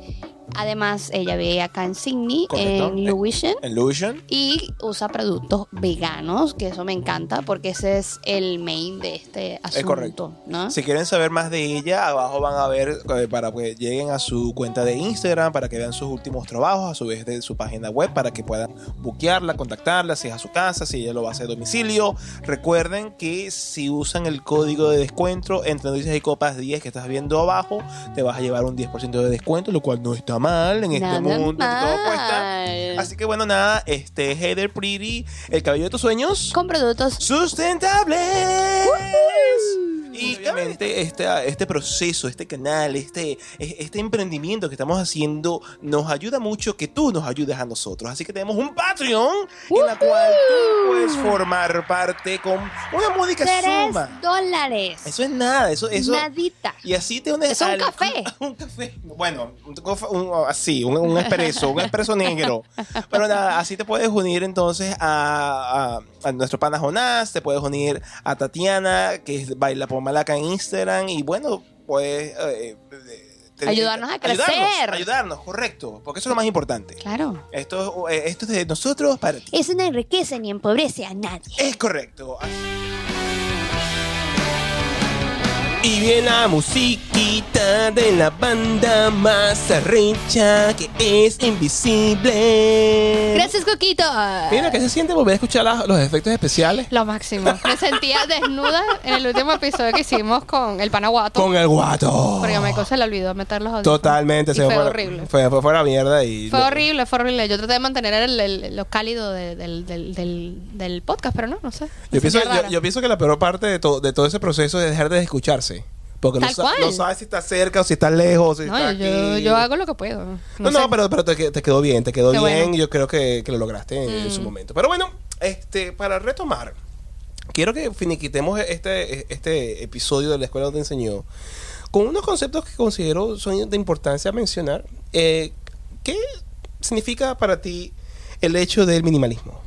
Además, ella ve acá en Sydney, Correcto. en Lewisham. Illusion. Y usa productos veganos, que eso me encanta porque ese es el main de este asunto. Es correcto. ¿no? Si quieren saber más de ella, abajo van a ver eh, para que lleguen a su cuenta de Instagram, para que vean sus últimos trabajos, a su vez de su página web, para que puedan buquearla, contactarla, si es a su casa, si ella lo va a hacer a domicilio. Recuerden que si usan el código de descuento entre noticias y copas 10 que estás viendo abajo, te vas a llevar un 10% de descuento, lo cual no está mal en este mundo todo cuesta. Así que bueno, nada, este Heather Pretty, el cabello de tus sueños. Con productos sustentables. Y obviamente este, este proceso, este canal, este, este emprendimiento que estamos haciendo nos ayuda mucho que tú nos ayudes a nosotros. Así que tenemos un Patreon en la cual tú puedes formar parte con una módica suma. dólares. Eso es nada, eso, eso. Nadita. Y así te unes Es un al- café. Un café. Bueno, un, un- así, un, un expreso, un expreso negro. Pero nada, así te puedes unir entonces a, a, a nuestro pana Jonás, te puedes unir a Tatiana, que es Baila por Malaca en Instagram. Y bueno, pues. eh, eh, te- Ayudarnos a ayudarnos, crecer. Ayudarnos, correcto. Porque eso es lo más importante. Claro. Esto, eh, esto es de nosotros para ti. Eso no enriquece ni empobrece a nadie. Es correcto. Y viene la musiquita de la banda más arrecha que es invisible. Gracias, Coquito. Mira, ¿qué se siente volver a escuchar la- los efectos especiales? Lo máximo. Me sentía desnuda en el último episodio que hicimos con el panaguato. Con el guato. Porque a Michael se le olvidó meter los audífonos. Totalmente, se fue fue, horrible. Fue, fue fuera mierda y. Fue horrible, fue horrible. Yo traté de mantener el, el- lo cálido de- del, del, del, del podcast, pero no, no sé. Me Yo pienso, sentía yo, rara. yo pienso que la peor parte de, to- de todo ese proceso es dejar de escucharse. Porque no, sa- no sabes si está cerca o si está lejos. Si No, está yo, aquí. yo hago lo que puedo. No, no, pero, pero te, te quedó bien, te quedó Qué bien. bueno. Mm. Yo creo que, que lo lograste en, en su momento. Pero bueno, este, para retomar, quiero que finiquitemos este, este episodio de la escuela donde enseñó con unos conceptos que considero son de importancia mencionar. Eh, ¿Qué significa para ti el hecho del minimalismo?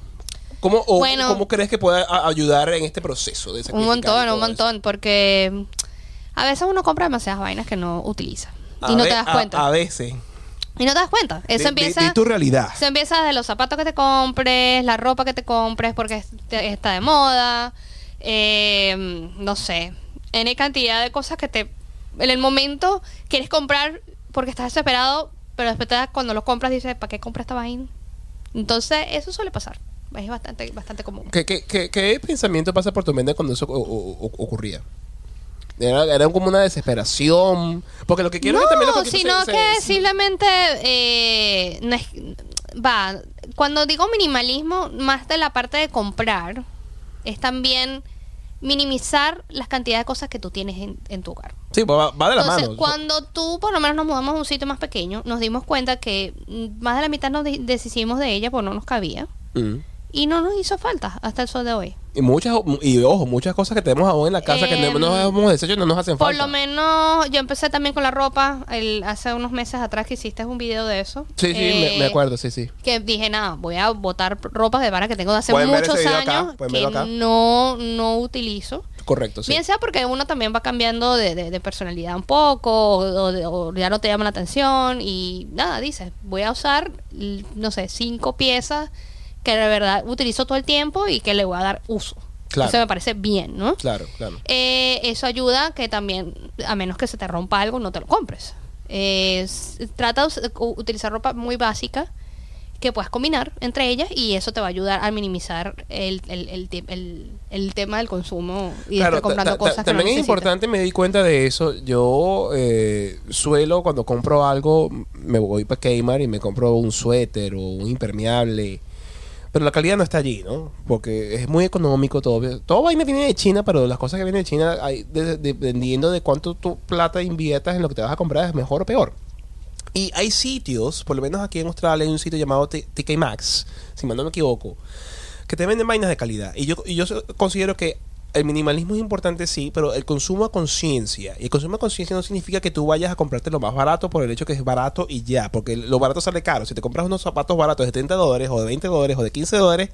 ¿Cómo, o, Bueno. ¿Cómo crees que pueda ayudar en este proceso de Un y montón, un eso? montón, porque mm, a veces uno compra demasiadas vainas que no utiliza. A Y no ve- te das cuenta. A, veces. y no te das cuenta. Eso empieza... di tu realidad. Se empieza de los zapatos que te compres, la ropa que te compres porque es- te- está de moda, eh, no sé, N cantidad de cosas que te en el momento quieres comprar porque estás desesperado, pero después te das- cuando lo compras dices, ¿para qué compras esta vaina? Entonces, eso suele pasar. es bastante, bastante común. ¿Qué, qué, qué, qué pensamiento pasa por tu mente cuando eso o- o- ocurría? Era, era como una desesperación. Porque lo que quiero es que también lo No, que sino se- que se- simplemente eh, no es- va. Cuando digo minimalismo, más de la parte de comprar, es también minimizar las cantidades de cosas que tú tienes en, en tu hogar. Sí, pues va, va de la Entonces, mano. cuando tú, por lo menos, nos mudamos a un sitio más pequeño, nos dimos cuenta que más de la mitad nos de- deshicimos de ella porque no nos cabía. Mm. Y no nos hizo falta hasta el sol de hoy. Y muchas, y ojo, muchas cosas que tenemos aún en la casa que no Em, nos hemos deshecho no nos hacen Por falta. lo menos, yo empecé también con la ropa el, hace unos meses atrás que hiciste un video de eso. Sí, sí, me, me Eh, acuerdo, sí, sí. que dije, nada, voy a botar ropa de vara que tengo de hace muchos acá, años pueden que acá. no, no utilizo. Correcto, sí. Bien sea porque uno también va cambiando de, de- de personalidad un poco, o, o o ya no te llama la atención, y nada, dices, voy a usar, no sé, cinco piezas que de verdad utilizo todo el tiempo y que le voy a dar uso. Claro. Eso me parece bien, ¿no? Claro, claro. Eh, eso ayuda que también, a menos que se te rompa algo, no te lo compres. Eh, trata de utilizar ropa muy básica que puedas combinar entre ellas y eso te va a ayudar a minimizar el, el, el, el- tema del consumo y de estar comprando cosas que no también es importante, me di cuenta de eso. Yo eh, suelo, cuando compro algo, me voy para Kmart y me compro un suéter o un impermeable. Pero la calidad no está allí, ¿no? Porque es muy económico todo. Todo vaina viene de China, pero las cosas que vienen de China, hay, de- de- dependiendo de cuánto tu plata inviertas en lo que te vas a comprar, es mejor o peor. Y hay sitios, por lo menos aquí en Australia hay un sitio llamado TK Maxx, si mal no me equivoco, que te venden vainas de calidad. Y yo, y yo considero que el minimalismo es importante, sí, pero el consumo a conciencia. Y el consumo a conciencia no significa que tú vayas a comprarte lo más barato por el hecho que es barato y ya, porque lo barato sale caro. Si te compras unos zapatos baratos de 30 dólares o de 20 dólares o de 15 dólares,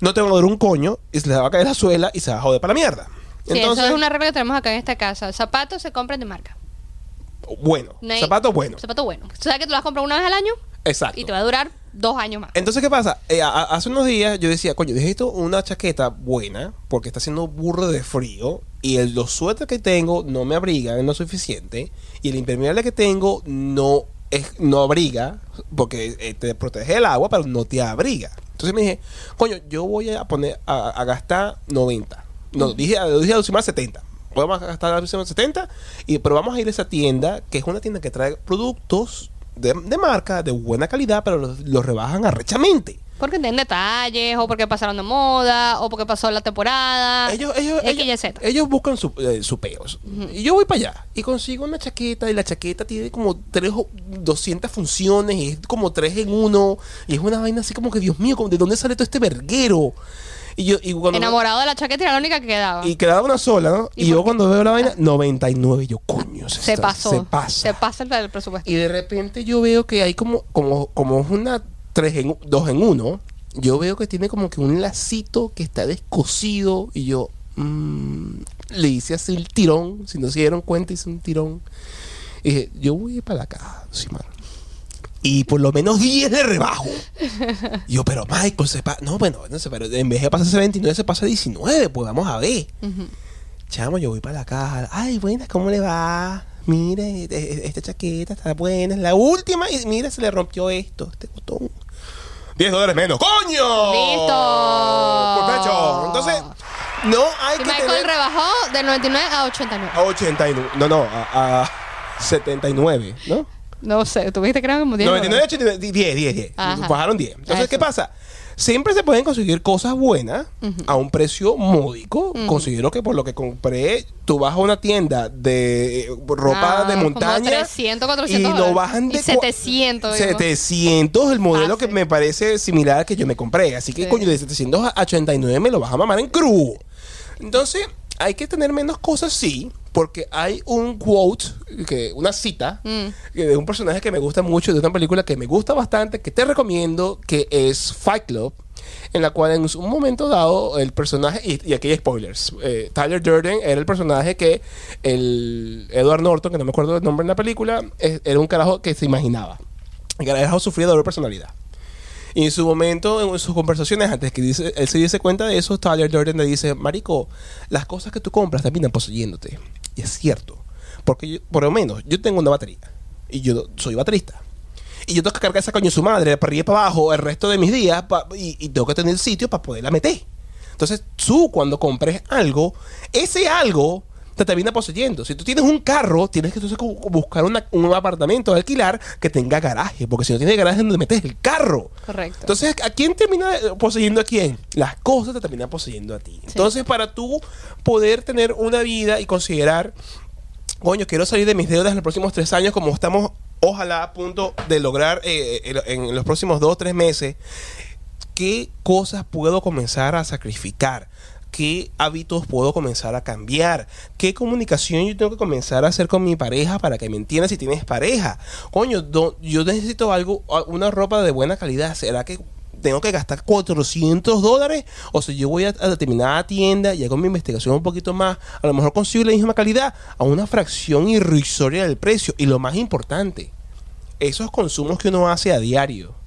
no te van a dar un coño y se le va a caer la suela y se va a joder para la mierda. Sí, eso es una regla que tenemos acá en esta casa. Zapatos se compran de marca. bueno, zapatos buenos. Zapato bueno. O sea que tú lo vas a comprar una vez al año Exacto. y te va a durar dos años más. Entonces, ¿qué pasa? Eh, a- a- hace unos días yo decía, coño, necesito una chaqueta buena porque está haciendo burro de frío y el, los suéteres que tengo no me abrigan lo suficiente y el impermeable que tengo no es no abriga porque eh, te protege el agua, pero no te abriga. Entonces me dije, coño, yo voy a poner a, a gastar 90. No, dije, dije a sumar 70. Vamos a gastar a 70, y, pero vamos a ir a esa tienda, que es una tienda que trae productos de, de marca, de buena calidad, pero los, los rebajan arrechamente. Porque tienen detalles, o porque pasaron de moda, o porque pasó la temporada. Ellos, ellos, ellos, ellos buscan su, eh, su peos. Y yo voy para allá y consigo una chaqueta y la chaqueta tiene como tres o 200 funciones y es como tres en uno y es una vaina así como que Dios mío, ¿de dónde sale todo este verguero? Y yo y cuando Enamorado de la chaqueta era la única que quedaba. y quedaba una sola, ¿no? ¿Y Y, yo cuando veo la vaina 99 y yo coño, se, se está- pasó. se pasa. Se pasa el, el presupuesto. Y de repente yo veo que hay como, como, como una 3 en, 2 en 1. Yo veo que tiene como que un lacito que está descosido. Y yo mm, le hice así el tirón. Si no se dieron cuenta, hice un tirón. Y dije, yo voy para la caja, sí, mano. Y por lo menos 10 de rebajo. Y yo, pero Michael, se pa no, bueno, no sé, pero en vez de pasarse 29, se pasa 19. Pues vamos a ver. Ujú. Chamo, yo voy para la caja. Ay, buenas, ¿cómo le va? Mire, e- e- esta chaqueta está buena, es la última. Y mira, se le rompió esto. Este costó un- 10 dólares menos. ¡Coño! ¡Listo! Por pecho. Entonces, no hay Y que Michael tener... rebajó de 99 a 89. A 89. No, no, a, a 79, ¿no? No sé, tuviste que eran como 10 99, 89, 10, 10, 10. Ajá. Bajaron 10. Entonces, ¿qué Eso. pasa? Siempre se pueden conseguir cosas buenas a un precio módico. Considero que por lo que compré, tú vas a una tienda de eh, ropa Ah, de como montaña 300, 400 y lo bajan de Y 700, digo. 700 el modelo Ah, que sí. me parece similar al que yo me compré. Así que, Sí. coño, de 700 a 89 me lo vas a mamar en crudo. Entonces, hay que tener menos cosas, sí, porque hay un quote, que, una cita, Mm. de un personaje que me gusta mucho, de una película que me gusta bastante, que te recomiendo, que es Fight Club, en la cual en un momento dado el personaje, y, y aquí hay spoilers, eh, Tyler Durden era el personaje que el Edward Norton, que no me acuerdo el nombre en la película, es- era un carajo que se imaginaba. El carajo sufría de doble personalidad. Y en su momento, en sus conversaciones, antes que dice, él se diese cuenta de eso, Tyler Durden le dice, Marico, las cosas que tú compras terminan poseyéndote. Y es cierto. Porque yo- por lo menos yo tengo una batería. Y yo soy baterista. y yo tengo que cargar esa coño su madre para arriba para abajo el resto de mis días y, y tengo que tener sitio para poderla meter. Entonces, tú cuando compres algo, ese algo te termina poseyendo. Si tú tienes un carro, tienes que entonces buscar una- un apartamento de alquilar que tenga garaje, porque si no tiene garaje, ¿dónde metes el carro? Correcto. Entonces, ¿a quién termina eh, poseyendo a quién? Las cosas te terminan poseyendo a ti. Entonces, para tú poder tener una vida y considerar, coño, quiero salir de mis deudas en los próximos tres años, como estamos, ojalá, a punto de lograr eh, en, en los próximos dos o tres meses, ¿qué cosas puedo comenzar a sacrificar? ¿Qué hábitos puedo comenzar a cambiar? ¿Qué comunicación yo tengo que comenzar a hacer con mi pareja para que me entienda si tienes pareja? Coño, yo necesito algo, una ropa de buena calidad. ¿Será que tengo que gastar 400 dólares? O si yo voy a, a determinada tienda y hago mi investigación un poquito más, a lo mejor consigo la misma calidad a una fracción irrisoria del precio. Y lo más importante, esos consumos que uno hace a diario.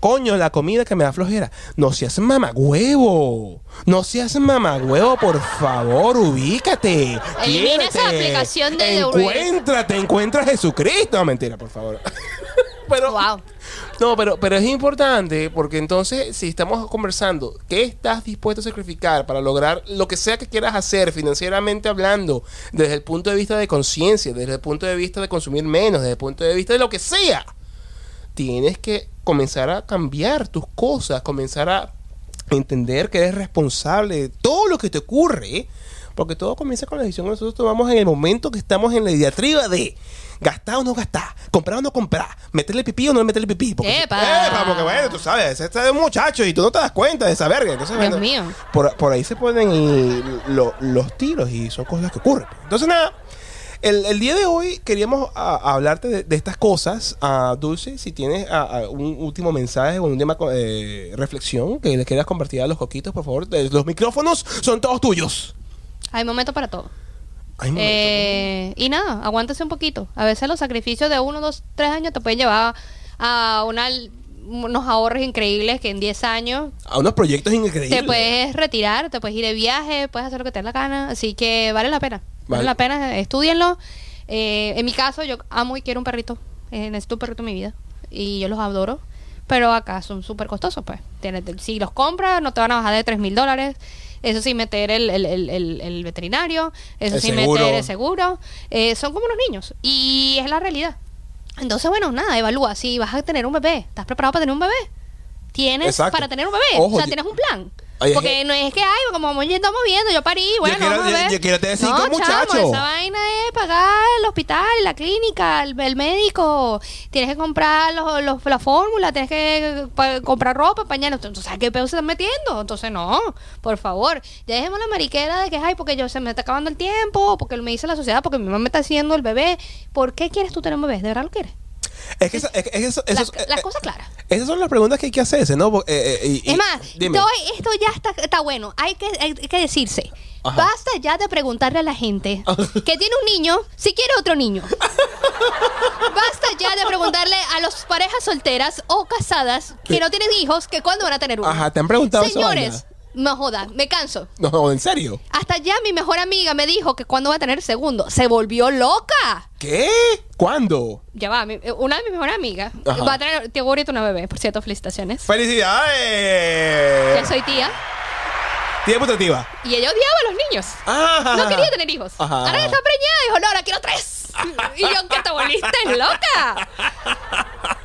Coño, la comida que me da flojera. No seas mamagüevo. No seas mamagüevo, por favor, ubícate. Elimina esa aplicación de Uber. Encuéntrate, encuentra a Jesucristo. No, mentira, por favor. pero, Wow. no, pero, pero es importante porque entonces, si estamos conversando, ¿qué estás dispuesto a sacrificar para lograr lo que sea que quieras hacer financieramente hablando, desde el punto de vista de conciencia, desde el punto de vista de consumir menos, desde el punto de vista de lo que sea? Tienes que comenzar a cambiar tus cosas, comenzar a entender que eres responsable de todo lo que te ocurre, porque todo comienza con la decisión que nosotros tomamos en el momento que estamos en la diatriba de gastar o no gastar, comprar o no comprar, meterle pipí o no meterle pipí. Porque, ¡Epa! ¡Epa! porque bueno, tú sabes, ese es un muchacho y tú no te das cuenta de esa verga. Entonces, Dios bueno, mío. Por, por ahí se ponen el- lo- los tiros y son cosas que ocurren. Entonces, nada. El, el día de hoy queríamos a- a hablarte de, de estas cosas. a Dulce, si tienes a- a un último mensaje o un tema de reflexión que le quieras compartir a los coquitos, por favor. Eh, Los micrófonos son todos tuyos. Hay momento para todo. Eh, y nada, aguántese un poquito. A veces los sacrificios de uno, dos, tres años te pueden llevar a una, unos ahorros increíbles que en 10 años a unos proyectos increíbles. te puedes retirar, te puedes ir de viaje, puedes hacer lo que te dé la gana. Así que vale la pena. Vale. Vale, la pena, estudienlo. Eh, en mi caso, yo amo y quiero un perrito. Eh, necesito un perrito en mi vida. Y yo los adoro. Pero acá son súper costosos, pues. Tienes- si los compras, no te van a bajar de 3 mil dólares. Eso sin meter el, el, el, veterinario. Eso sin meter el seguro. Eh, son como unos niños. Y es la realidad. Entonces, bueno, nada, evalúa. Si vas a tener un bebé, ¿estás preparado para tener un bebé? Tienes Exacto. para tener un bebé. Ojo, o sea, tienes un plan. Porque que- no es que, ay, como vamos ya estamos viendo, yo parí, bueno, quiero- vamos a yo- ver. yo quiero tener cinco no, muchachos. Chamo, esa vaina es pagar el hospital, la clínica, el, el médico. Tienes que comprar los, los- la fórmula, tienes que pa- comprar ropa, pañales. Entonces, ¿a qué pedo se están metiendo? Entonces, no, por favor. Ya dejemos la mariquera de que, ay, porque yo se me está acabando el tiempo, porque me dice la sociedad, porque mi mamá me está haciendo el bebé. ¿Por qué quieres tú tener un bebé? ¿De verdad lo quieres? Es que, esa- es que eso- eso- las eh, cosas claras. Esas son las preguntas que hay que hacerse, ¿no? Eh, eh, y- Es más, esto ya está, está bueno. Hay que, hay que decirse. Ajá. Basta ya de preguntarle a la gente que tiene un niño si quiere otro niño. Basta ya de preguntarle a las parejas solteras o casadas que no tienen hijos que cuándo van a tener uno. Ajá, ¿te han preguntado Señores, no joda, me canso. No, no, en serio. Hasta ya mi mejor amiga me dijo que cuándo va a tener segundo. Se volvió loca. ¿Qué? ¿Cuándo? Ya va, mi- una de mis mejores amigas Ajá. va a tener, tengo ahorita una bebé, por cierto, felicitaciones. Ya ¡Felicidades! soy tía. Tía putativa. Y ella odiaba a los niños. Ah, No quería tener hijos. Ajá. Ahora está preñada dijo, no, ahora quiero tres. Y yo, que te volviste loca.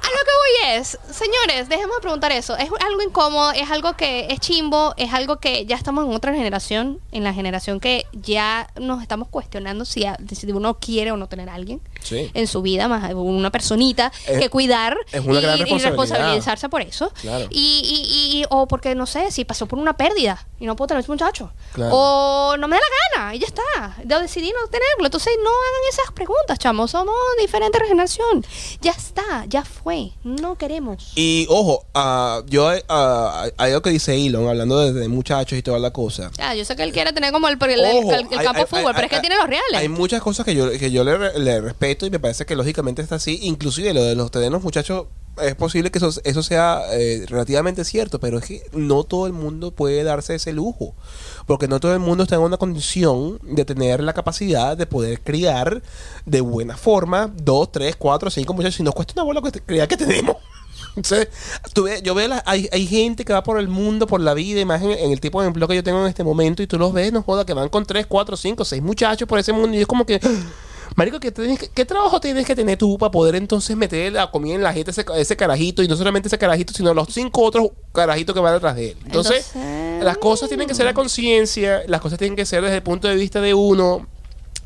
A lo que voy es, señores, de preguntar eso. Es algo incómodo, es algo que es chimbo, es algo que ya estamos en otra generación, en la generación que ya nos estamos cuestionando si, a- si uno quiere o no tener a alguien Sí. en su vida, más una personita Es- que cuidar es una y, gran y responsabilizarse por eso. Claro. Y, y, y- o porque, no sé, si pasó por una pérdida y no puedo tener a ese muchacho. Claro. O no me da la gana y ya está. Yo decidí no tenerlo. Entonces no hagan esas preguntas, chamos. Somos diferente generación. Ya está, ya fue. No queremos. Y ojo, ah, yo ah, hay algo que dice Elon, hablando de, de muchachos y toda la cosa. Ya, yo sé que él quiere tener como el, el- Ojo, el- el hay- campo hay- de fútbol, hay- pero es que hay- tiene los reales. Hay muchas cosas que yo, que yo le, le respeto y me parece que lógicamente está así. Inclusive lo de los tener los muchachos es posible que eso, eso sea eh, relativamente cierto, pero es que no todo el mundo puede darse ese lujo. Porque no todo el mundo está en una condición de tener la capacidad de poder criar de buena forma dos, tres, cuatro, cinco muchachos. Y nos cuesta una bola que criar que tenemos. Entonces, tú ves- yo veo, la- hay, hay gente que va por el mundo, por la vida, y más en, en el tipo de empleo que yo tengo en este momento, y tú los ves, no joda, que van con tres, cuatro, cinco, seis muchachos por ese mundo, y es como que, marico, ¿qué, tienes que- ¿qué trabajo tienes que tener tú para poder entonces meter la comida en la gente ese, ese carajito, y no solamente ese carajito, sino los cinco otros carajitos que van detrás de él? Entonces, Entonces- las cosas tienen que ser a conciencia, las cosas tienen que ser desde el punto de vista de uno,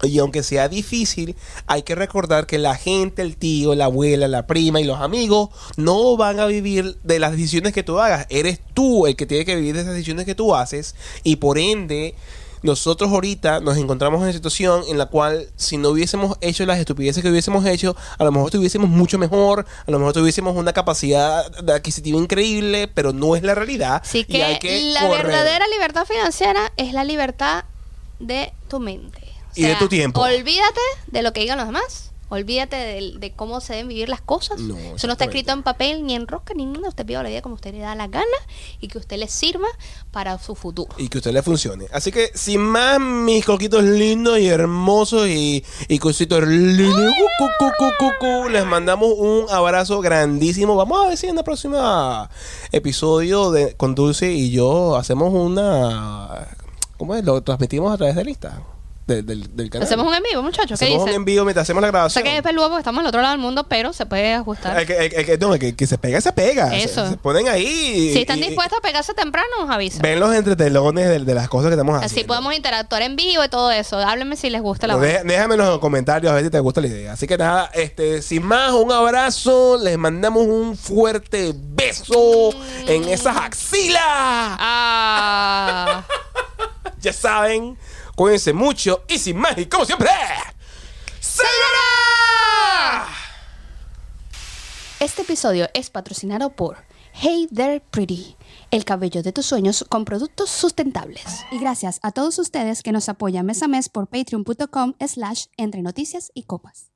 y aunque sea difícil, hay que recordar que la gente, el tío, la abuela, la prima y los amigos no van a vivir de las decisiones que tú hagas. Eres tú el que tiene que vivir de esas decisiones que tú haces y por ende nosotros ahorita nos encontramos en una situación en la cual si no hubiésemos hecho las estupideces que hubiésemos hecho, a lo mejor tuviésemos mucho mejor, a lo mejor tuviésemos una capacidad de adquisitiva increíble, pero no es la realidad. Así y que, hay que la correr. verdadera libertad financiera es la libertad de tu mente. O Y de tu tiempo. Olvídate de lo que digan los demás. Olvídate de, de cómo se deben vivir las cosas. No, Eso no está escrito en papel ni en rosca ni nada. Usted viva la vida como usted le da la gana y que usted le sirva para su futuro. y que usted le funcione. Así que, sin más, mis coquitos lindos y hermosos y, y cositos lindos, cu, cu, cu, cu, cu, cu, les mandamos un abrazo grandísimo. Vamos a ver si en el próximo episodio de, con Dulce y yo hacemos una... ¿Cómo es? Lo transmitimos a través de lista del, del, del canal. Hacemos un en vivo, muchachos. ¿Qué Hacemos un dicen? en vivo mientras hacemos la O grabación. sea que es peludo porque estamos al otro lado del mundo, pero se puede ajustar. El que, el- el que- no, el que, que se pega, se pega. Se- Eso. Se, ponen ahí. si están y- dispuestos a pegarse temprano, nos avisan. Ven los entretelones de, de las cosas que estamos haciendo. Así podemos interactuar en vivo y todo eso. Háblenme si les gusta la Dé- Déjame en los comentarios a ver si te gusta la idea. Así que nada, este, sin más, un abrazo. Les mandamos un fuerte beso en esas axilas. Ah. Ya saben, cuídense mucho y sin más, y como siempre, ¡Sayonara! Este episodio es patrocinado por Hey There Pretty, el cabello de tus sueños con productos sustentables. Y gracias a todos ustedes que nos apoyan mes a mes por patreon.com slash entre noticias y copas.